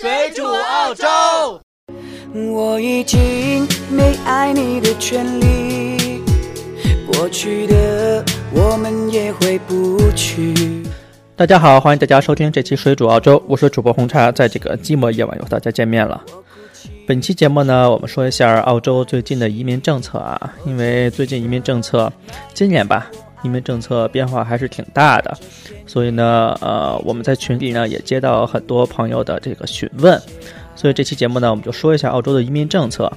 水煮澳洲。我已经没爱你的权利，过去的我们也回不去。大家好，欢迎大家收听这期水煮澳洲，我是主播红茶，在这个寂寞夜晚又和大家见面了。本期节目呢，我们说一下澳洲最近的移民政策啊，因为最近移民政策，今年吧，移民政策变化还是挺大的，所以呢，呃，我们在群里呢也接到很多朋友的这个询问。所以这期节目呢，我们就说一下澳洲的移民政策。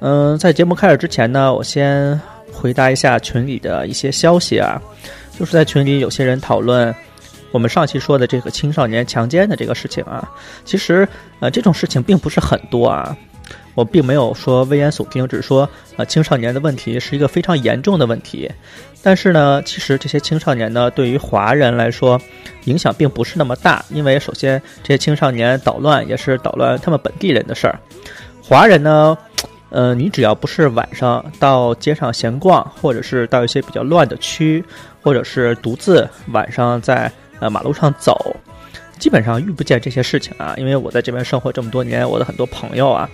嗯，在节目开始之前呢，我先回答一下群里的一些消息啊，就是在群里有些人讨论我们上期说的这个青少年强奸的这个事情啊，其实呃这种事情并不是很多啊，我并没有说危言耸听，只是说呃青少年的问题是一个非常严重的问题。但是呢，其实这些青少年呢，对于华人来说，影响并不是那么大。因为首先，这些青少年捣乱也是捣乱他们本地人的事儿。华人呢，呃，你只要不是晚上到街上闲逛，或者是到一些比较乱的区，或者是独自晚上在呃马路上走，基本上遇不见这些事情啊。因为我在这边生活这么多年，我的很多朋友啊。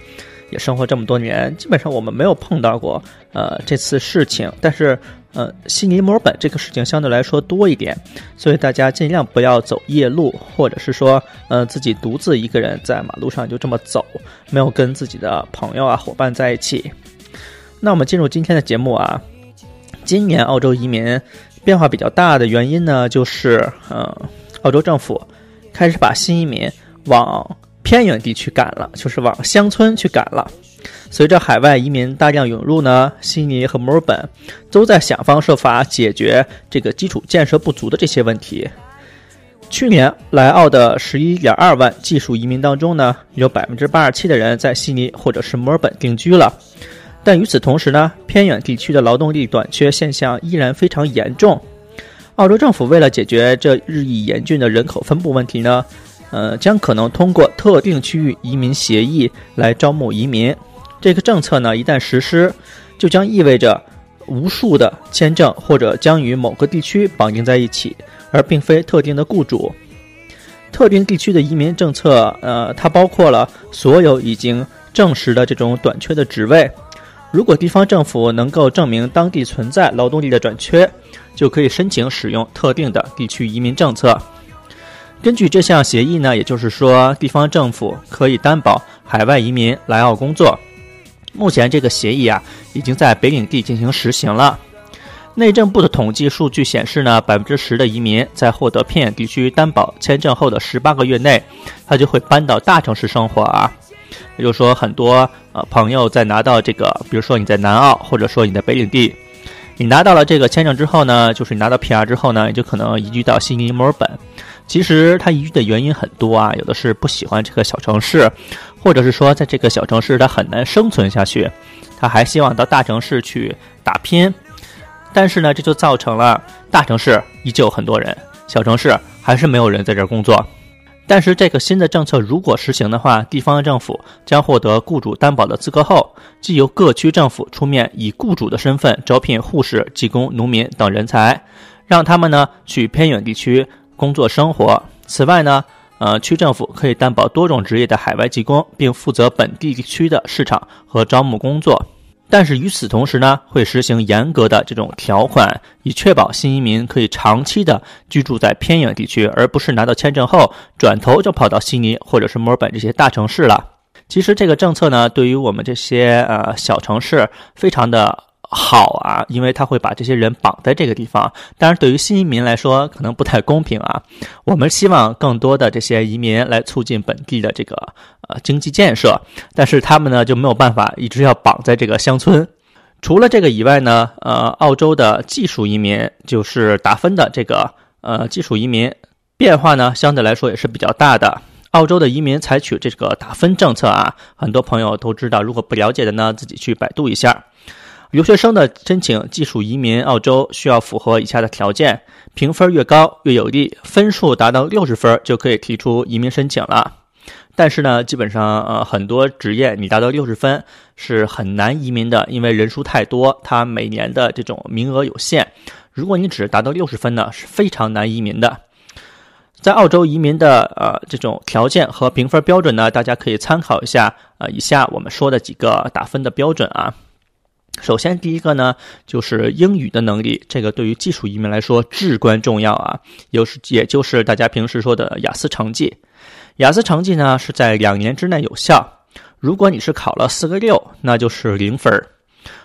也生活这么多年，基本上我们没有碰到过呃这次事情。但是呃，悉尼、墨尔本这个事情相对来说多一点，所以大家尽量不要走夜路，或者是说呃自己独自一个人在马路上就这么走，没有跟自己的朋友啊伙伴在一起。那我们进入今天的节目啊，今年澳洲移民变化比较大的原因呢，就是呃澳洲政府开始把新移民往。偏远地区赶了，就是往乡村去赶了。随着海外移民大量涌入呢，悉尼和墨尔本都在想方设法解决这个基础建设不足的这些问题。去年来澳的十一点二万技术移民当中呢，有百分之八十七的人在悉尼或者是墨尔本定居了。但与此同时呢，偏远地区的劳动力短缺现象依然非常严重。澳洲政府为了解决这日益严峻的人口分布问题呢。呃，将可能通过特定区域移民协议来招募移民。这个政策呢，一旦实施，就将意味着无数的签证或者将与某个地区绑定在一起，而并非特定的雇主。特定地区的移民政策，呃，它包括了所有已经证实的这种短缺的职位。如果地方政府能够证明当地存在劳动力的短缺，就可以申请使用特定的地区移民政策。根据这项协议呢，也就是说，地方政府可以担保海外移民来澳工作。目前这个协议啊，已经在北领地进行实行了。内政部的统计数据显示呢，百分之十的移民在获得偏远地区担保签证后的十八个月内，他就会搬到大城市生活啊。也就是说，很多呃朋友在拿到这个，比如说你在南澳，或者说你在北领地，你拿到了这个签证之后呢，就是你拿到 PR 之后呢，你就可能移居到悉尼、墨尔本。其实他移居的原因很多啊，有的是不喜欢这个小城市，或者是说在这个小城市他很难生存下去，他还希望到大城市去打拼。但是呢，这就造成了大城市依旧很多人，小城市还是没有人在这儿工作。但是这个新的政策如果实行的话，地方政府将获得雇主担保的资格后，即由各区政府出面以雇主的身份招聘护士、技工、农民等人才，让他们呢去偏远地区。工作生活。此外呢，呃，区政府可以担保多种职业的海外技工，并负责本地区的市场和招募工作。但是与此同时呢，会实行严格的这种条款，以确保新移民可以长期的居住在偏远地区，而不是拿到签证后转头就跑到悉尼或者是墨尔本这些大城市了。其实这个政策呢，对于我们这些呃小城市非常的。好啊，因为他会把这些人绑在这个地方。当然，对于新移民来说，可能不太公平啊。我们希望更多的这些移民来促进本地的这个呃经济建设，但是他们呢就没有办法一直要绑在这个乡村。除了这个以外呢，呃，澳洲的技术移民就是打分的这个呃技术移民变化呢，相对来说也是比较大的。澳洲的移民采取这个打分政策啊，很多朋友都知道，如果不了解的呢，自己去百度一下。留学生的申请技术移民澳洲需要符合以下的条件：评分越高越有利，分数达到六十分就可以提出移民申请了。但是呢，基本上呃很多职业你达到六十分是很难移民的，因为人数太多，它每年的这种名额有限。如果你只达到六十分呢，是非常难移民的。在澳洲移民的呃这种条件和评分标准呢，大家可以参考一下呃以下我们说的几个打分的标准啊。首先，第一个呢就是英语的能力，这个对于技术移民来说至关重要啊，有是也就是大家平时说的雅思成绩。雅思成绩呢是在两年之内有效，如果你是考了四个六，那就是零分儿；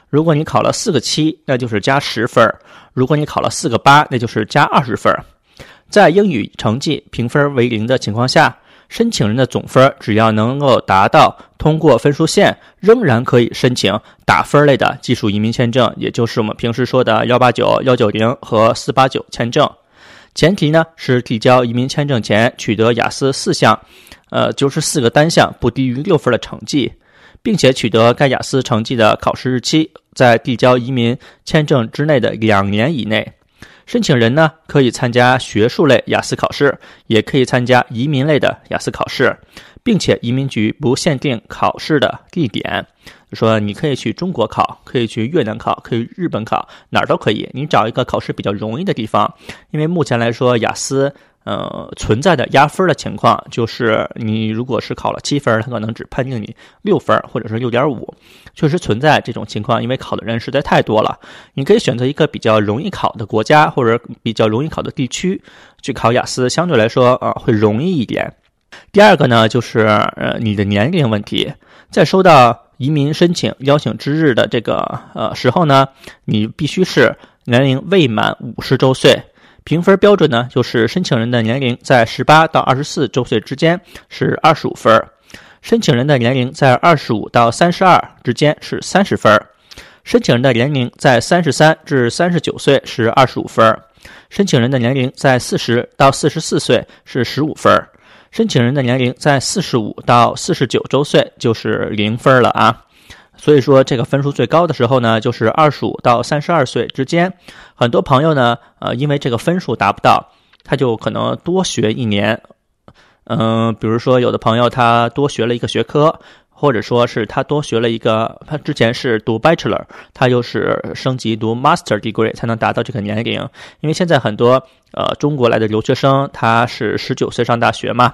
如果你考了四个七，那就是加十分儿；如果你考了四个八，那就是加二十分儿。在英语成绩评分为零的情况下，申请人的总分只要能够达到通过分数线，仍然可以申请打分类的技术移民签证，也就是我们平时说的幺八九、幺九零和四八九签证。前提呢是递交移民签证前取得雅思四项，呃，就是四个单项不低于六分的成绩，并且取得该雅思成绩的考试日期在递交移民签证之内的两年以内。申请人呢可以参加学术类雅思考试，也可以参加移民类的雅思考试，并且移民局不限定考试的地点，说你可以去中国考，可以去越南考，可以日本考，哪儿都可以。你找一个考试比较容易的地方，因为目前来说雅思。呃，存在的压分的情况，就是你如果是考了七分，他可能只判定你六分或者是六点五，确实存在这种情况，因为考的人实在太多了。你可以选择一个比较容易考的国家或者比较容易考的地区去考雅思，相对来说啊会容易一点。第二个呢，就是呃你的年龄问题，在收到移民申请邀请之日的这个呃时候呢，你必须是年龄未满五十周岁。评分标准呢，就是申请人的年龄在十八到二十四周岁之间是二十五分，申请人的年龄在二十五到三十二之间是三十分，申请人的年龄在三十三至三十九岁是二十五分，申请人的年龄在四十到四十四岁是十五分，申请人的年龄在四十五到四十九周岁就是零分了啊。所以说，这个分数最高的时候呢，就是二十五到三十二岁之间。很多朋友呢，呃，因为这个分数达不到，他就可能多学一年。嗯，比如说有的朋友他多学了一个学科，或者说是他多学了一个，他之前是读 bachelor，他又是升级读 master degree 才能达到这个年龄。因为现在很多呃中国来的留学生，他是十九岁上大学嘛，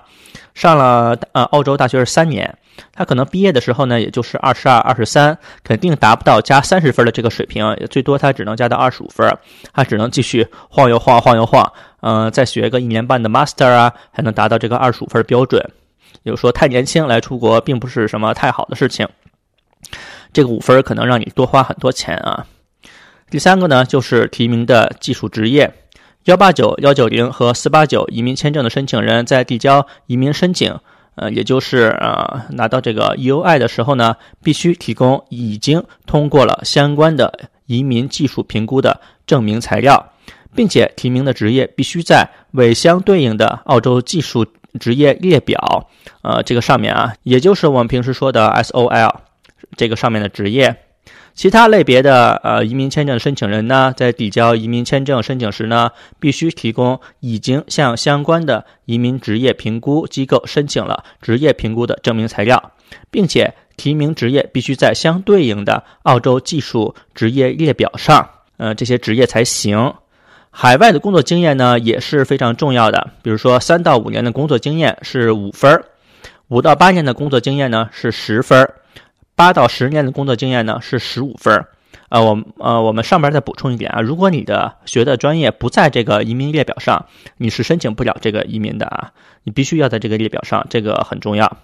上了呃澳洲大学是三年。他可能毕业的时候呢，也就是二十二、二十三，肯定达不到加三十分的这个水平，也最多他只能加到二十五分，他只能继续晃悠晃、晃悠晃，嗯，再学个一年半的 master 啊，才能达到这个二十五分标准。也就是说，太年轻来出国并不是什么太好的事情。这个五分可能让你多花很多钱啊。第三个呢，就是提名的技术职业，幺八九、幺九零和四八九移民签证的申请人在递交移民申请。呃，也就是呃，拿到这个 EUI 的时候呢，必须提供已经通过了相关的移民技术评估的证明材料，并且提名的职业必须在为相对应的澳洲技术职业列表，呃，这个上面啊，也就是我们平时说的 SOL 这个上面的职业。其他类别的呃移民签证申请人呢，在递交移民签证申请时呢，必须提供已经向相关的移民职业评估机构申请了职业评估的证明材料，并且提名职业必须在相对应的澳洲技术职业列表上，呃，这些职业才行。海外的工作经验呢也是非常重要的，比如说三到五年的工作经验是五分儿，五到八年的工作经验呢是十分儿。八到十年的工作经验呢是十五分儿，呃，我呃我们上边再补充一点啊，如果你的学的专业不在这个移民列表上，你是申请不了这个移民的啊，你必须要在这个列表上，这个很重要。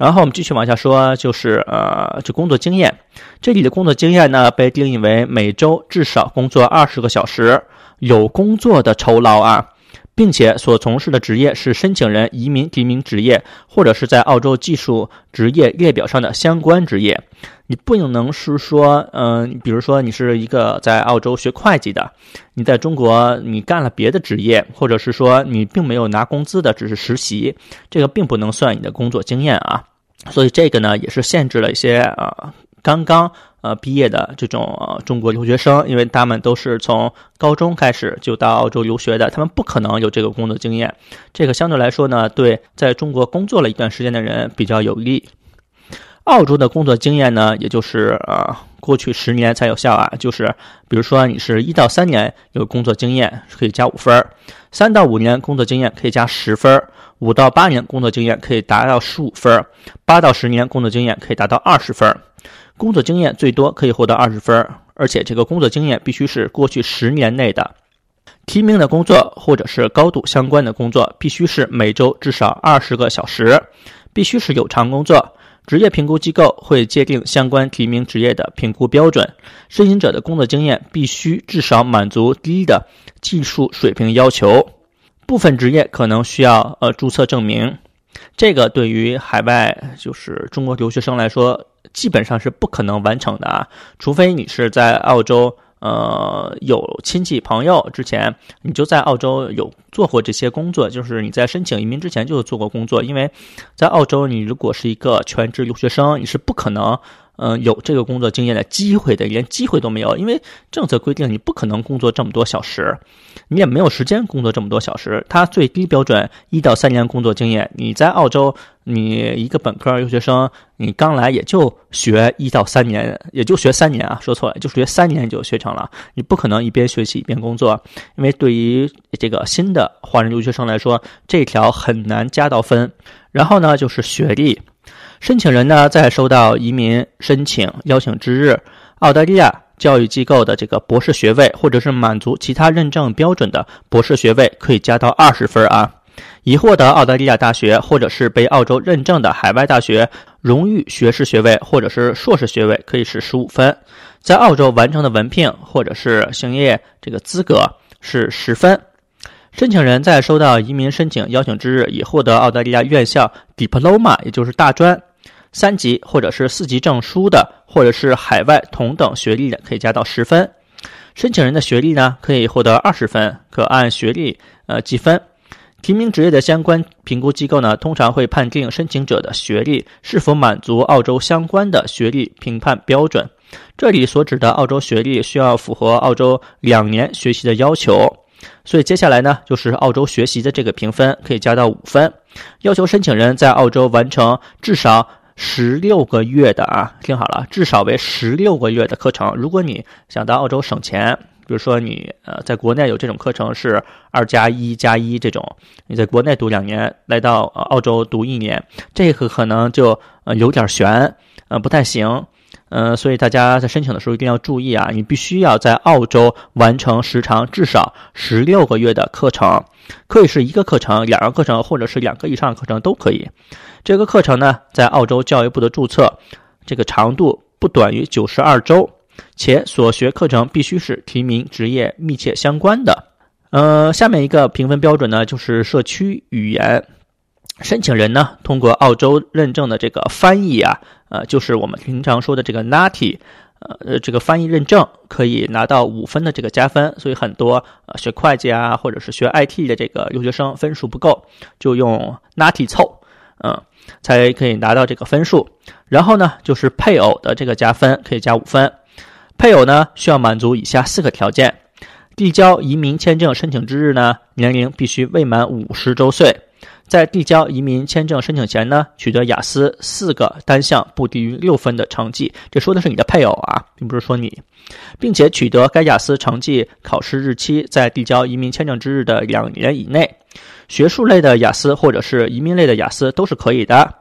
然后我们继续往下说，就是呃，这工作经验，这里的工作经验呢被定义为每周至少工作二十个小时，有工作的酬劳啊。并且所从事的职业是申请人移民提名职业，或者是在澳洲技术职业列表上的相关职业。你不能是说，嗯，比如说你是一个在澳洲学会计的，你在中国你干了别的职业，或者是说你并没有拿工资的，只是实习，这个并不能算你的工作经验啊。所以这个呢，也是限制了一些啊，刚刚。呃，毕业的这种呃中国留学生，因为他们都是从高中开始就到澳洲留学的，他们不可能有这个工作经验。这个相对来说呢，对在中国工作了一段时间的人比较有利。澳洲的工作经验呢，也就是啊过去十年才有效啊。就是比如说你是一到三年有工作经验，可以加五分；三到五年工作经验可以加十分；五到八年工作经验可以达到十五分；八到十年工作经验可以达到二十分。工作经验最多可以获得二十分，而且这个工作经验必须是过去十年内的。提名的工作或者是高度相关的工作，必须是每周至少二十个小时，必须是有偿工作。职业评估机构会界定相关提名职业的评估标准。申请者的工作经验必须至少满足低的技术水平要求。部分职业可能需要呃注册证明，这个对于海外就是中国留学生来说，基本上是不可能完成的啊，除非你是在澳洲。呃，有亲戚朋友之前你就在澳洲有做过这些工作，就是你在申请移民之前就做过工作，因为在澳洲你如果是一个全职留学生，你是不可能。嗯，有这个工作经验的机会的，连机会都没有，因为政策规定你不可能工作这么多小时，你也没有时间工作这么多小时。它最低标准一到三年工作经验，你在澳洲，你一个本科留学生，你刚来也就学一到三年，也就学三年啊，说错了，就学三年就学成了。你不可能一边学习一边工作，因为对于这个新的华人留学生来说，这条很难加到分。然后呢，就是学历。申请人呢，在收到移民申请邀请之日，澳大利亚教育机构的这个博士学位，或者是满足其他认证标准的博士学位，可以加到二十分啊。已获得澳大利亚大学或者是被澳洲认证的海外大学荣誉学士学位，或者是硕士学位，可以是十五分。在澳洲完成的文凭或者是行业这个资格是十分。申请人在收到移民申请邀请之日，已获得澳大利亚院校 diploma，也就是大专。三级或者是四级证书的，或者是海外同等学历的，可以加到十分。申请人的学历呢，可以获得二十分，可按学历呃计分。提名职业的相关评估机构呢，通常会判定申请者的学历是否满足澳洲相关的学历评判标准。这里所指的澳洲学历需要符合澳洲两年学习的要求。所以接下来呢，就是澳洲学习的这个评分可以加到五分，要求申请人在澳洲完成至少。十六个月的啊，听好了，至少为十六个月的课程。如果你想到澳洲省钱，比如说你呃在国内有这种课程是二加一加一这种，你在国内读两年，来到澳洲读一年，这个可能就呃有点悬，呃不太行。嗯，所以大家在申请的时候一定要注意啊！你必须要在澳洲完成时长至少十六个月的课程，可以是一个课程、两个课程，或者是两个以上的课程都可以。这个课程呢，在澳洲教育部的注册，这个长度不短于九十二周，且所学课程必须是提名职业密切相关的。呃，下面一个评分标准呢，就是社区语言。申请人呢，通过澳洲认证的这个翻译啊，呃，就是我们平常说的这个 NATI，呃，这个翻译认证可以拿到五分的这个加分。所以很多呃学会计啊，或者是学 IT 的这个留学生分数不够，就用 NATI 凑，嗯，才可以拿到这个分数。然后呢，就是配偶的这个加分可以加五分。配偶呢，需要满足以下四个条件：递交移民签证申请之日呢，年龄必须未满五十周岁。在递交移民签证申请前呢，取得雅思四个单项不低于六分的成绩，这说的是你的配偶啊，并不是说你，并且取得该雅思成绩考试日期在递交移民签证之日的两年以内。学术类的雅思或者是移民类的雅思都是可以的。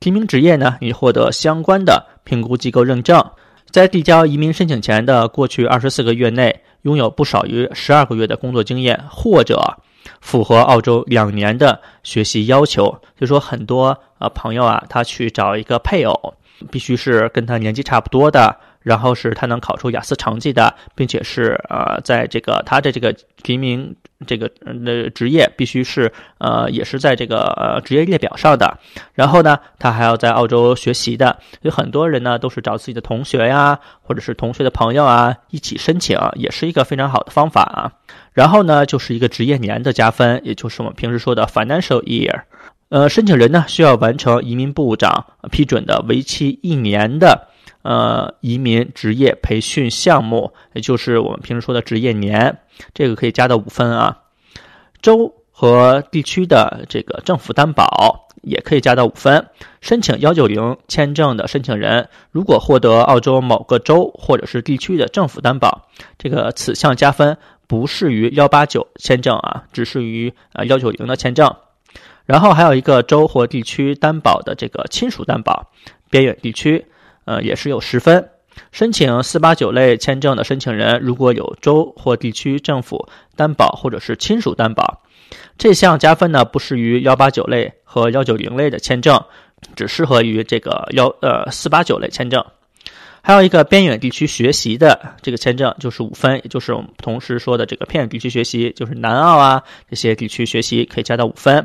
提名职业呢，你获得相关的评估机构认证，在递交移民申请前的过去二十四个月内，拥有不少于十二个月的工作经验，或者。符合澳洲两年的学习要求，就说很多呃朋友啊，他去找一个配偶，必须是跟他年纪差不多的，然后是他能考出雅思成绩的，并且是呃在这个他的这个提名这个呃职业必须是呃也是在这个呃职业列表上的，然后呢，他还要在澳洲学习的，所以很多人呢都是找自己的同学呀，或者是同学的朋友啊一起申请，也是一个非常好的方法啊。然后呢，就是一个职业年的加分，也就是我们平时说的 financial year。呃，申请人呢需要完成移民部长批准的为期一年的呃移民职业培训项目，也就是我们平时说的职业年，这个可以加到五分啊。州和地区的这个政府担保，也可以加到五分。申请幺九零签证的申请人，如果获得澳洲某个州或者是地区的政府担保，这个此项加分不适于幺八九签证啊，只适于啊幺九零的签证。然后还有一个州或地区担保的这个亲属担保，边远地区，呃也是有十分。申请四八九类签证的申请人，如果有州或地区政府担保或者是亲属担保，这项加分呢不适于幺八九类和幺九零类的签证，只适合于这个幺呃四八九类签证。还有一个边远地区学习的这个签证就是五分，也就是我们同时说的这个偏远地区学习，就是南澳啊这些地区学习可以加到五分。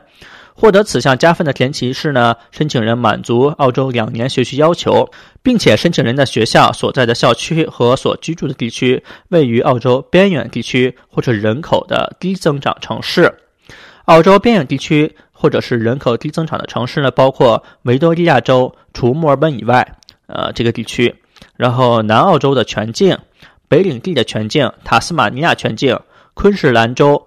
获得此项加分的前提是呢，申请人满足澳洲两年学习要求，并且申请人的学校所在的校区和所居住的地区位于澳洲边远地区或者人口的低增长城市。澳洲边远地区或者是人口低增长的城市呢，包括维多利亚州除墨尔本以外，呃，这个地区，然后南澳洲的全境、北领地的全境、塔斯马尼亚全境、昆士兰州，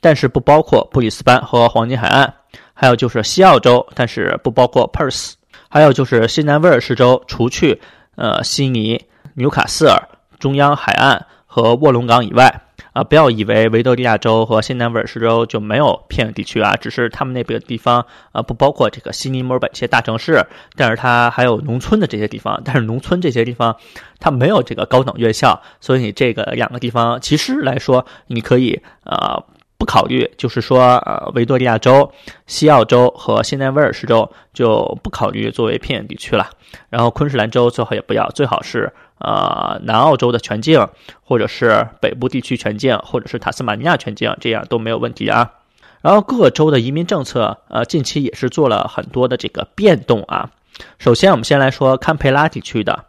但是不包括布里斯班和黄金海岸。还有就是西澳洲，但是不包括 Perth，还有就是西南威尔士州，除去呃悉尼、纽卡斯尔、中央海岸和卧龙岗以外，啊，不要以为维多利亚州和新南威尔士州就没有偏远地区啊，只是他们那边地方啊不包括这个悉尼、墨尔本这些大城市，但是它还有农村的这些地方，但是农村这些地方它没有这个高等院校，所以你这个两个地方其实来说，你可以呃。不考虑，就是说，呃，维多利亚州、西澳洲和新南威尔士州就不考虑作为偏远地区了。然后昆士兰州最好也不要，最好是呃南澳洲的全境，或者是北部地区全境，或者是塔斯马尼亚全境，这样都没有问题啊。然后各州的移民政策，呃，近期也是做了很多的这个变动啊。首先，我们先来说堪培拉地区的，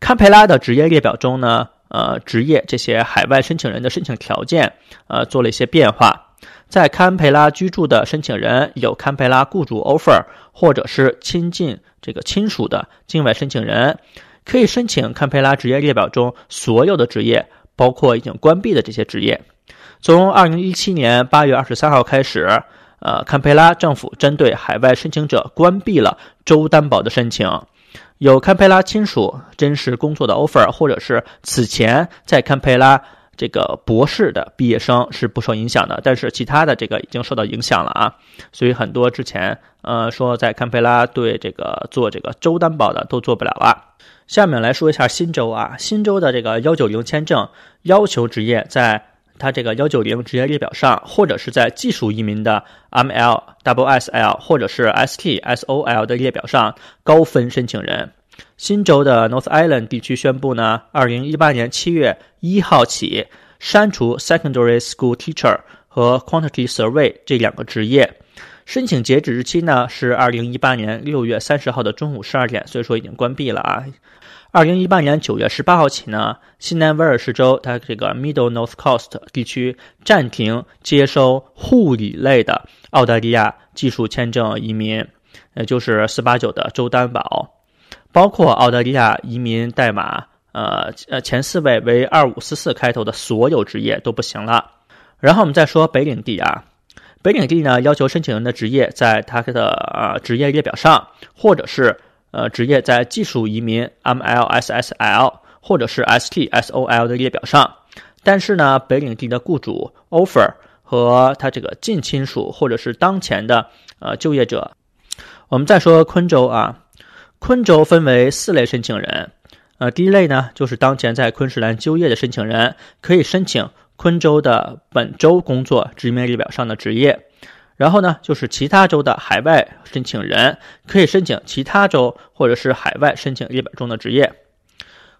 堪培拉的职业列表中呢。呃，职业这些海外申请人的申请条件，呃，做了一些变化。在堪培拉居住的申请人有堪培拉雇主 offer，或者是亲近这个亲属的境外申请人，可以申请堪培拉职业列表中所有的职业，包括已经关闭的这些职业。从二零一七年八月二十三号开始，呃，堪培拉政府针对海外申请者关闭了州担保的申请。有堪培拉亲属真实工作的 offer，或者是此前在堪培拉这个博士的毕业生是不受影响的，但是其他的这个已经受到影响了啊，所以很多之前呃说在堪培拉对这个做这个州担保的都做不了了。下面来说一下新州啊，新州的这个幺九零签证要求职业在。他这个幺九零职业列表上，或者是在技术移民的 M L W S L 或者是 S T S O L 的列表上高分申请人。新州的 North Island 地区宣布呢，二零一八年七月一号起删除 Secondary School Teacher 和 Quantity Survey 这两个职业。申请截止日期呢是二零一八年六月三十号的中午十二点，所以说已经关闭了啊。二零一八年九月十八号起呢，新南威尔士州它这个 Middle North Coast 地区暂停接收护理类的澳大利亚技术签证移民，也就是四八九的州担保，包括澳大利亚移民代码呃呃前四位为二五四四开头的所有职业都不行了。然后我们再说北领地啊，北领地呢要求申请人的职业在他的呃职业列表上，或者是。呃，职业在技术移民 MLSSL 或者是 STSOL 的列表上，但是呢，北领地的雇主 offer 和他这个近亲属或者是当前的呃就业者，我们再说昆州啊，昆州分为四类申请人，呃，第一类呢就是当前在昆士兰就业的申请人，可以申请昆州的本州工作职面列表上的职业。然后呢，就是其他州的海外申请人可以申请其他州或者是海外申请列表中的职业。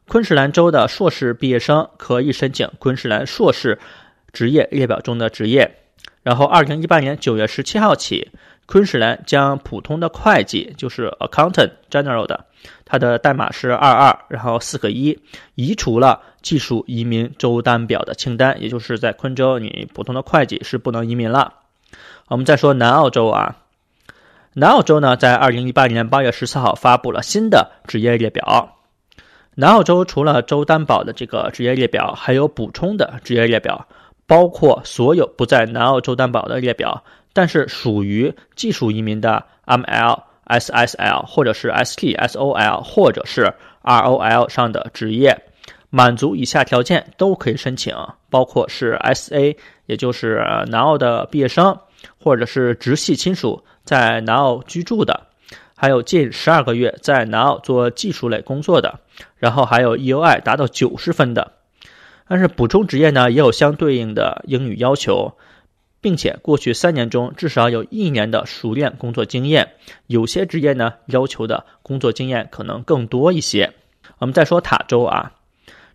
昆士兰州的硕士毕业生可以申请昆士兰硕士职业列表中的职业。然后，二零一八年九月十七号起，昆士兰将普通的会计，就是 Accountant General 的，它的代码是二二，然后四个一，移除了技术移民州单表的清单，也就是在昆州，你普通的会计是不能移民了。我们再说南澳洲啊，南澳洲呢，在二零一八年八月十四号发布了新的职业列表。南澳洲除了州担保的这个职业列表，还有补充的职业列表，包括所有不在南澳洲担保的列表但是属于技术移民的 ML、SSL 或者是 ST、SOL 或者是 ROL 上的职业，满足以下条件都可以申请，包括是 SA，也就是南澳的毕业生，或者是直系亲属在南澳居住的，还有近十二个月在南澳做技术类工作的，然后还有 EUI 达到九十分的。但是补充职业呢，也有相对应的英语要求。并且过去三年中至少有一年的熟练工作经验，有些职业呢要求的工作经验可能更多一些。我们再说塔州啊，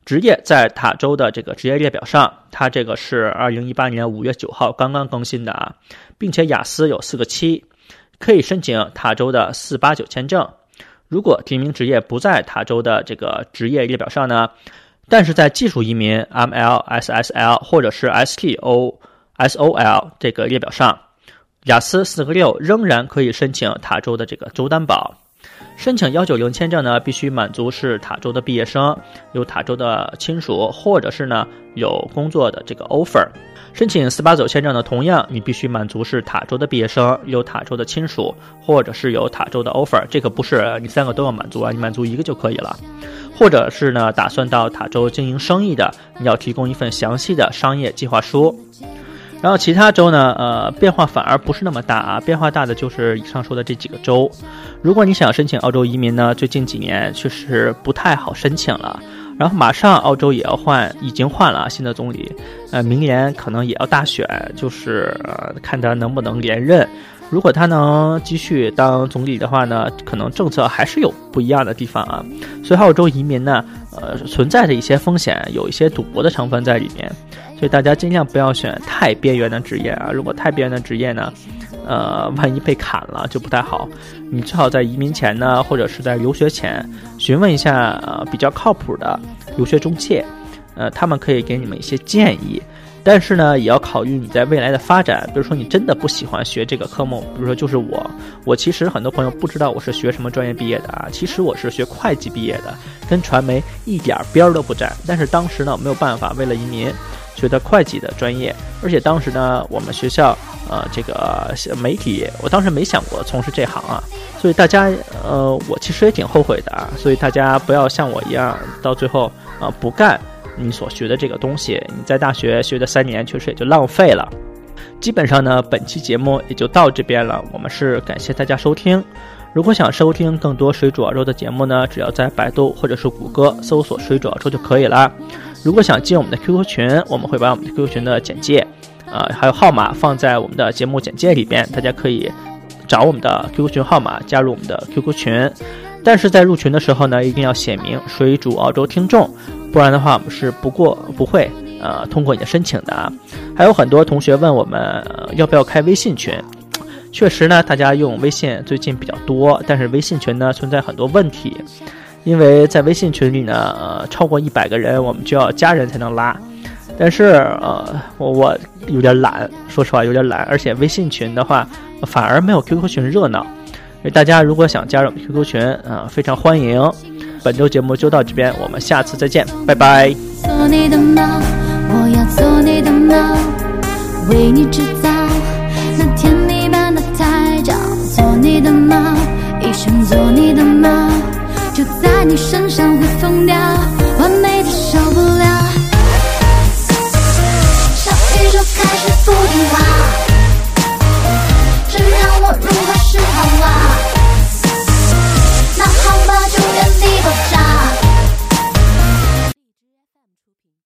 职业在塔州的这个职业列表上，它这个是二零一八年五月九号刚刚更新的啊，并且雅思有四个七，可以申请塔州的四八九签证。如果提名职业不在塔州的这个职业列表上呢，但是在技术移民 MLSSL 或者是 STO。SOL 这个列表上，雅思四个六仍然可以申请塔州的这个州担保。申请幺九零签证呢，必须满足是塔州的毕业生，有塔州的亲属，或者是呢有工作的这个 offer。申请四八九签证呢，同样你必须满足是塔州的毕业生，有塔州的亲属，或者是有塔州的 offer。这个不是你三个都要满足啊，你满足一个就可以了。或者是呢打算到塔州经营生意的，你要提供一份详细的商业计划书。然后其他州呢，呃，变化反而不是那么大啊，变化大的就是以上说的这几个州。如果你想申请澳洲移民呢，最近几年确实不太好申请了。然后马上澳洲也要换，已经换了新的总理，呃，明年可能也要大选，就是呃看他能不能连任。如果他能继续当总理的话呢，可能政策还是有不一样的地方啊。所以澳洲移民呢，呃，存在着一些风险，有一些赌博的成分在里面。所以大家尽量不要选太边缘的职业啊！如果太边缘的职业呢，呃，万一被砍了就不太好。你最好在移民前呢，或者是在留学前，询问一下呃比较靠谱的留学中介，呃，他们可以给你们一些建议。但是呢，也要考虑你在未来的发展。比如说，你真的不喜欢学这个科目，比如说就是我，我其实很多朋友不知道我是学什么专业毕业的啊。其实我是学会计毕业的，跟传媒一点边儿都不沾。但是当时呢，没有办法，为了移民。学的会计的专业，而且当时呢，我们学校呃，这个媒体，我当时没想过从事这行啊，所以大家呃，我其实也挺后悔的啊，所以大家不要像我一样，到最后啊不干你所学的这个东西，你在大学学的三年确实也就浪费了。基本上呢，本期节目也就到这边了，我们是感谢大家收听。如果想收听更多水煮澳洲的节目呢，只要在百度或者是谷歌搜索水煮澳洲就可以了。如果想进我们的 QQ 群，我们会把我们的 QQ 群的简介，啊，还有号码放在我们的节目简介里边，大家可以找我们的 QQ 群号码加入我们的 QQ 群。但是在入群的时候呢，一定要写明水煮澳洲听众，不然的话我们是不过不会呃通过你的申请的啊。还有很多同学问我们要不要开微信群，确实呢，大家用微信最近比较多，但是微信群呢存在很多问题。因为在微信群里呢，呃，超过一百个人，我们就要加人才能拉。但是，呃，我我有点懒，说实话有点懒。而且微信群的话，反而没有 QQ 群热闹。大家如果想加入 QQ 群，啊，非常欢迎。本周节目就到这边，我们下次再见，拜拜。做你的猫，我要做你的猫，为你制造那甜蜜般的胎教。做你的猫，一生做你的猫。就在你身上会疯掉，完美的受不了。小宇宙开始不听话。